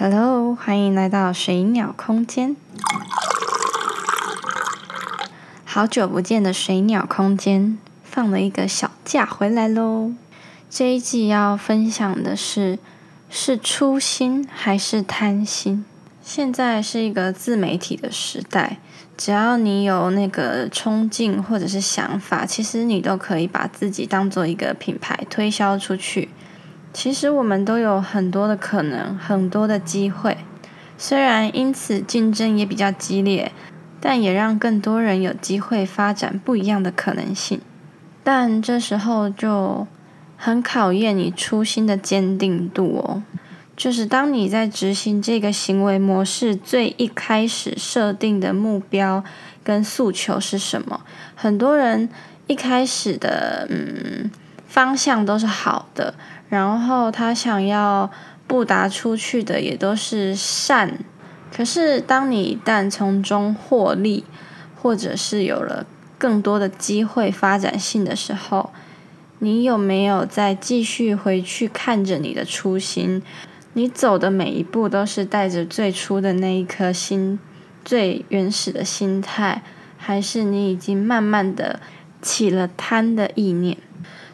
Hello，欢迎来到水鸟空间。好久不见的水鸟空间，放了一个小假回来喽。这一季要分享的是：是初心还是贪心？现在是一个自媒体的时代，只要你有那个冲劲或者是想法，其实你都可以把自己当做一个品牌推销出去。其实我们都有很多的可能，很多的机会。虽然因此竞争也比较激烈，但也让更多人有机会发展不一样的可能性。但这时候就很考验你初心的坚定度哦。就是当你在执行这个行为模式最一开始设定的目标跟诉求是什么？很多人一开始的嗯方向都是好的，然后他想要布达出去的也都是善。可是当你一旦从中获利，或者是有了更多的机会发展性的时候，你有没有再继续回去看着你的初心？你走的每一步都是带着最初的那一颗心、最原始的心态，还是你已经慢慢的起了贪的意念？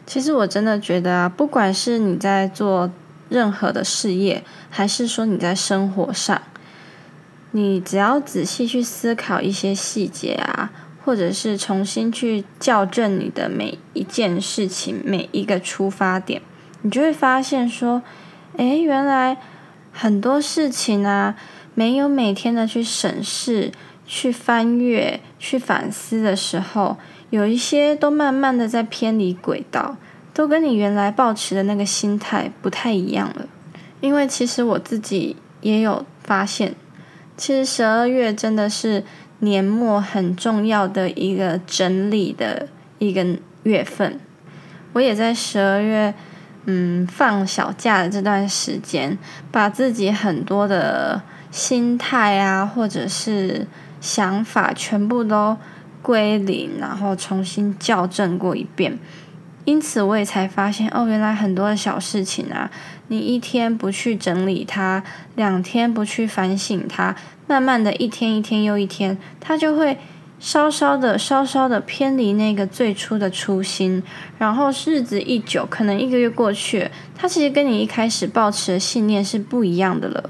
其实我真的觉得啊，不管是你在做任何的事业，还是说你在生活上，你只要仔细去思考一些细节啊，或者是重新去校正你的每一件事情、每一个出发点，你就会发现说。诶，原来很多事情啊，没有每天的去审视、去翻阅、去反思的时候，有一些都慢慢的在偏离轨道，都跟你原来抱持的那个心态不太一样了。因为其实我自己也有发现，其实十二月真的是年末很重要的一个整理的一个月份，我也在十二月。嗯，放小假的这段时间，把自己很多的心态啊，或者是想法，全部都归零，然后重新校正过一遍。因此，我也才发现，哦，原来很多的小事情啊，你一天不去整理它，两天不去反省它，慢慢的一天一天又一天，它就会。稍稍的、稍稍的偏离那个最初的初心，然后日子一久，可能一个月过去，它其实跟你一开始抱持的信念是不一样的了。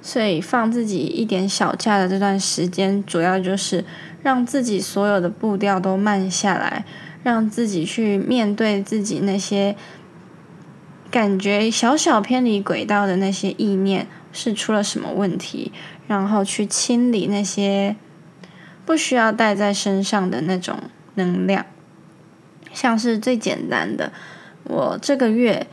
所以放自己一点小假的这段时间，主要就是让自己所有的步调都慢下来，让自己去面对自己那些感觉小小偏离轨道的那些意念是出了什么问题，然后去清理那些。不需要带在身上的那种能量，像是最简单的，我这个月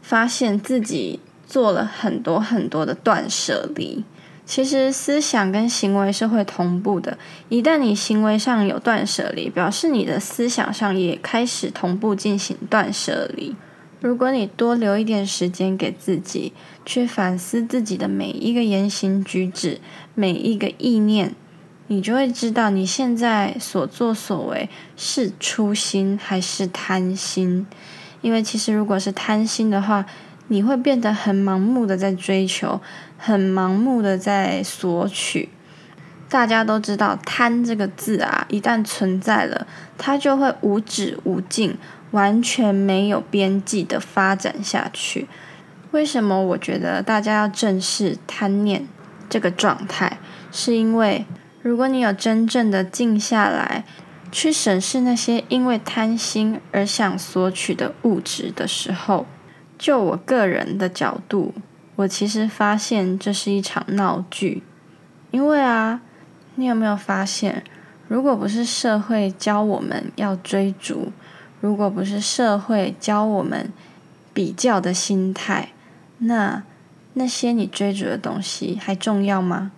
发现自己做了很多很多的断舍离。其实思想跟行为是会同步的，一旦你行为上有断舍离，表示你的思想上也开始同步进行断舍离。如果你多留一点时间给自己，去反思自己的每一个言行举止，每一个意念。你就会知道你现在所作所为是初心还是贪心，因为其实如果是贪心的话，你会变得很盲目的在追求，很盲目的在索取。大家都知道贪这个字啊，一旦存在了，它就会无止无尽，完全没有边际的发展下去。为什么我觉得大家要正视贪念这个状态？是因为。如果你有真正的静下来，去审视那些因为贪心而想索取的物质的时候，就我个人的角度，我其实发现这是一场闹剧。因为啊，你有没有发现，如果不是社会教我们要追逐，如果不是社会教我们比较的心态，那那些你追逐的东西还重要吗？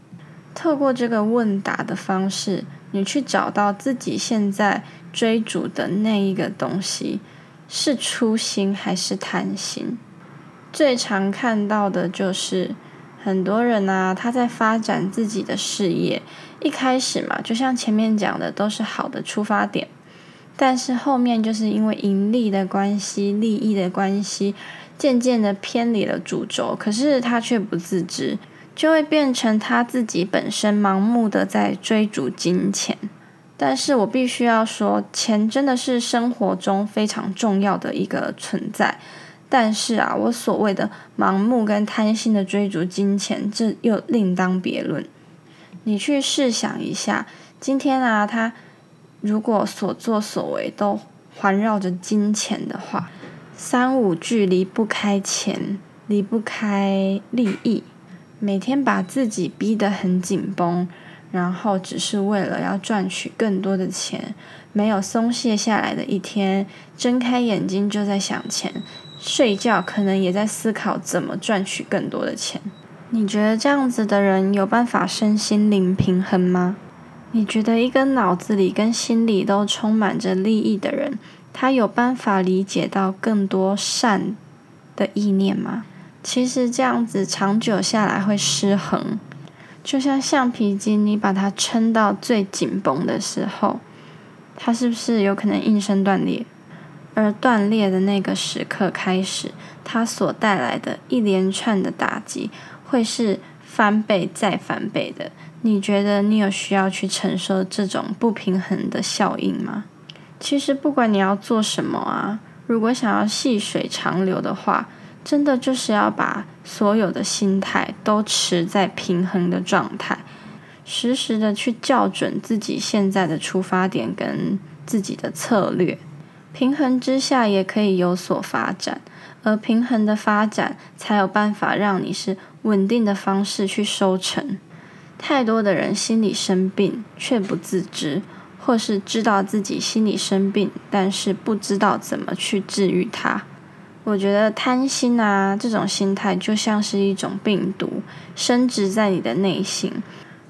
透过这个问答的方式，你去找到自己现在追逐的那一个东西，是初心还是贪心？最常看到的就是很多人啊，他在发展自己的事业，一开始嘛，就像前面讲的，都是好的出发点，但是后面就是因为盈利的关系、利益的关系，渐渐的偏离了主轴，可是他却不自知。就会变成他自己本身盲目的在追逐金钱。但是我必须要说，钱真的是生活中非常重要的一个存在。但是啊，我所谓的盲目跟贪心的追逐金钱，这又另当别论。你去试想一下，今天啊，他如果所作所为都环绕着金钱的话，三五句离不开钱，离不开利益，每天把自己逼得很紧绷。然后只是为了要赚取更多的钱，没有松懈下来的一天，睁开眼睛就在想钱，睡觉可能也在思考怎么赚取更多的钱。你觉得这样子的人有办法身心灵平衡吗？你觉得一个脑子里跟心里都充满着利益的人，他有办法理解到更多善的意念吗？其实这样子长久下来会失衡。就像橡皮筋，你把它撑到最紧绷的时候，它是不是有可能应声断裂？而断裂的那个时刻开始，它所带来的一连串的打击，会是翻倍再翻倍的。你觉得你有需要去承受这种不平衡的效应吗？其实不管你要做什么啊，如果想要细水长流的话。真的就是要把所有的心态都持在平衡的状态，时时的去校准自己现在的出发点跟自己的策略，平衡之下也可以有所发展，而平衡的发展才有办法让你是稳定的方式去收成。太多的人心里生病却不自知，或是知道自己心里生病，但是不知道怎么去治愈它。我觉得贪心啊，这种心态就像是一种病毒，深植在你的内心。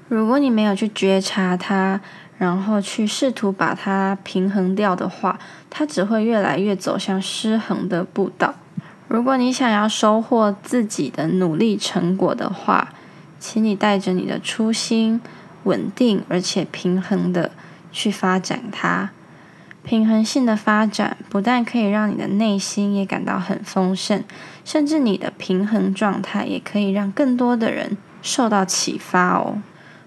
如果你没有去觉察它，然后去试图把它平衡掉的话，它只会越来越走向失衡的步道。如果你想要收获自己的努力成果的话，请你带着你的初心，稳定而且平衡的去发展它。平衡性的发展不但可以让你的内心也感到很丰盛，甚至你的平衡状态也可以让更多的人受到启发哦。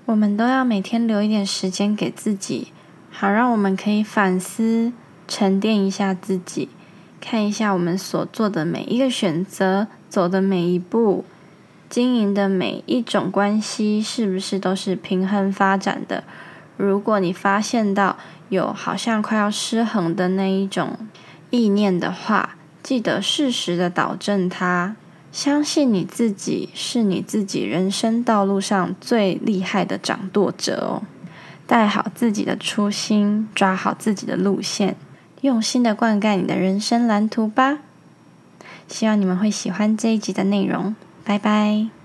我们都要每天留一点时间给自己，好让我们可以反思、沉淀一下自己，看一下我们所做的每一个选择、走的每一步、经营的每一种关系，是不是都是平衡发展的？如果你发现到有好像快要失衡的那一种意念的话，记得适时的导正它。相信你自己是你自己人生道路上最厉害的掌舵者哦。带好自己的初心，抓好自己的路线，用心的灌溉你的人生蓝图吧。希望你们会喜欢这一集的内容。拜拜。